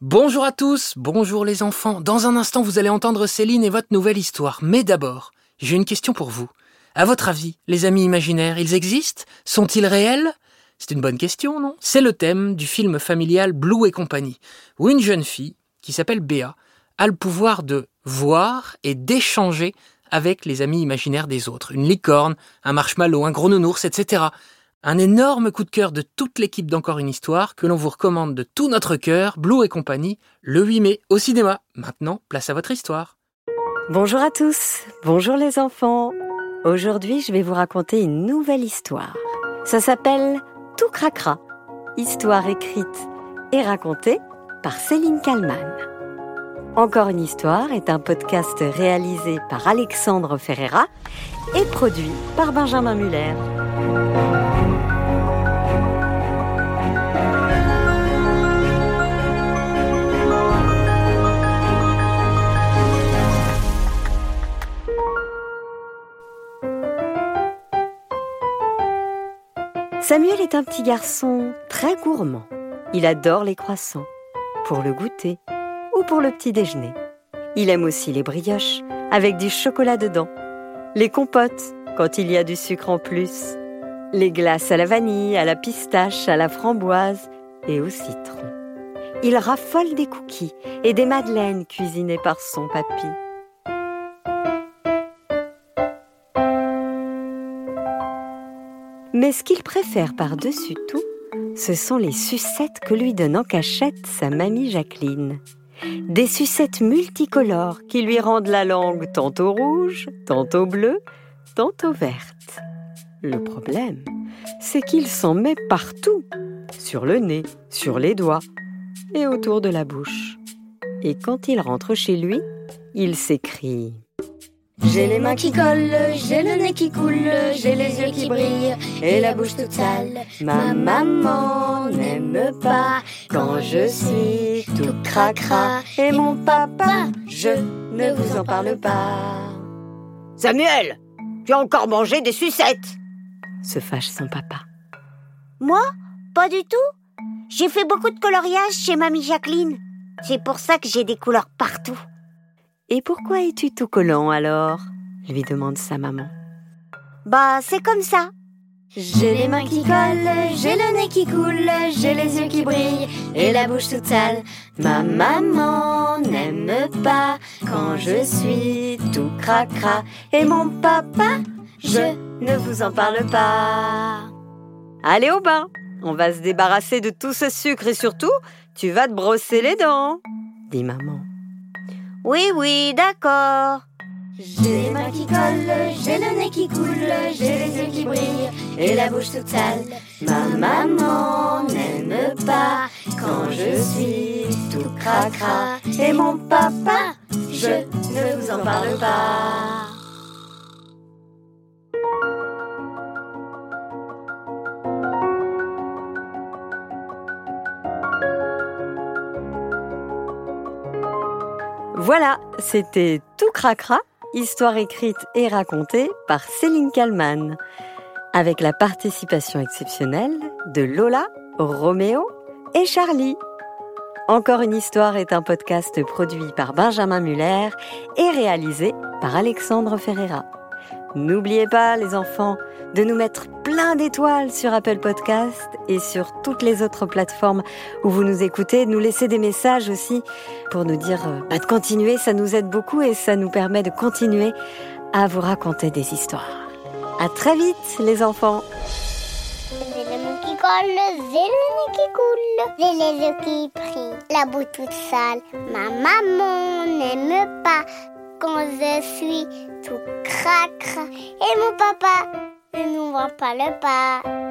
Bonjour à tous, bonjour les enfants. Dans un instant, vous allez entendre Céline et votre nouvelle histoire. Mais d'abord, j'ai une question pour vous. À votre avis, les amis imaginaires, ils existent? Sont-ils réels? C'est une bonne question, non? C'est le thème du film familial Blue et compagnie, où une jeune fille, qui s'appelle Béa, a le pouvoir de voir et d'échanger avec les amis imaginaires des autres. Une licorne, un marshmallow, un gros nounours, etc. Un énorme coup de cœur de toute l'équipe d'Encore une histoire que l'on vous recommande de tout notre cœur, Blue et compagnie, le 8 mai au cinéma. Maintenant, place à votre histoire. Bonjour à tous, bonjour les enfants. Aujourd'hui, je vais vous raconter une nouvelle histoire. Ça s'appelle Tout craquera. Histoire écrite et racontée par Céline Kallmann. Encore une histoire est un podcast réalisé par Alexandre Ferreira et produit par Benjamin Muller. Samuel est un petit garçon très gourmand. Il adore les croissants, pour le goûter ou pour le petit déjeuner. Il aime aussi les brioches avec du chocolat dedans, les compotes quand il y a du sucre en plus, les glaces à la vanille, à la pistache, à la framboise et au citron. Il raffole des cookies et des madeleines cuisinées par son papy. Mais ce qu'il préfère par-dessus tout, ce sont les sucettes que lui donne en cachette sa mamie Jacqueline. Des sucettes multicolores qui lui rendent la langue tantôt rouge, tantôt bleue, tantôt verte. Le problème, c'est qu'il s'en met partout, sur le nez, sur les doigts et autour de la bouche. Et quand il rentre chez lui, il s'écrie j'ai les mains qui collent, j'ai le nez qui coule, j'ai les yeux qui brillent et la bouche toute sale. Ma maman n'aime pas quand je suis tout cracra et mon papa, je ne vous en parle pas. Samuel, tu as encore mangé des sucettes se fâche son papa. Moi Pas du tout. J'ai fait beaucoup de coloriage chez mamie Jacqueline. C'est pour ça que j'ai des couleurs partout. Et pourquoi es-tu tout collant alors? lui demande sa maman. Bah, c'est comme ça. J'ai les mains qui collent, j'ai le nez qui coule, j'ai les yeux qui brillent et la bouche toute sale. Ma maman n'aime pas quand je suis tout cracra et mon papa, je ne vous en parle pas. Allez au bain, on va se débarrasser de tout ce sucre et surtout, tu vas te brosser les dents, dit maman. Oui, oui, d'accord. J'ai les mains qui collent, j'ai le nez qui coule, j'ai les yeux qui brillent et la bouche toute sale. Ma maman n'aime pas quand je suis tout cracra. Et mon papa, je ne vous en parle pas. Voilà, c'était Tout Cracra, histoire écrite et racontée par Céline Kallmann, avec la participation exceptionnelle de Lola, Roméo et Charlie. Encore une histoire est un podcast produit par Benjamin Muller et réalisé par Alexandre Ferreira. N'oubliez pas, les enfants, de nous mettre plein d'étoiles sur Apple Podcast et sur toutes les autres plateformes où vous nous écoutez. De nous laisser des messages aussi pour nous dire euh, bah, de continuer. Ça nous aide beaucoup et ça nous permet de continuer à vous raconter des histoires. À très vite, les enfants. Les qui brillent, la bouche toute sale. Ma maman n'aime pas quand je suis tout. Et mon papa ne nous en parle pas.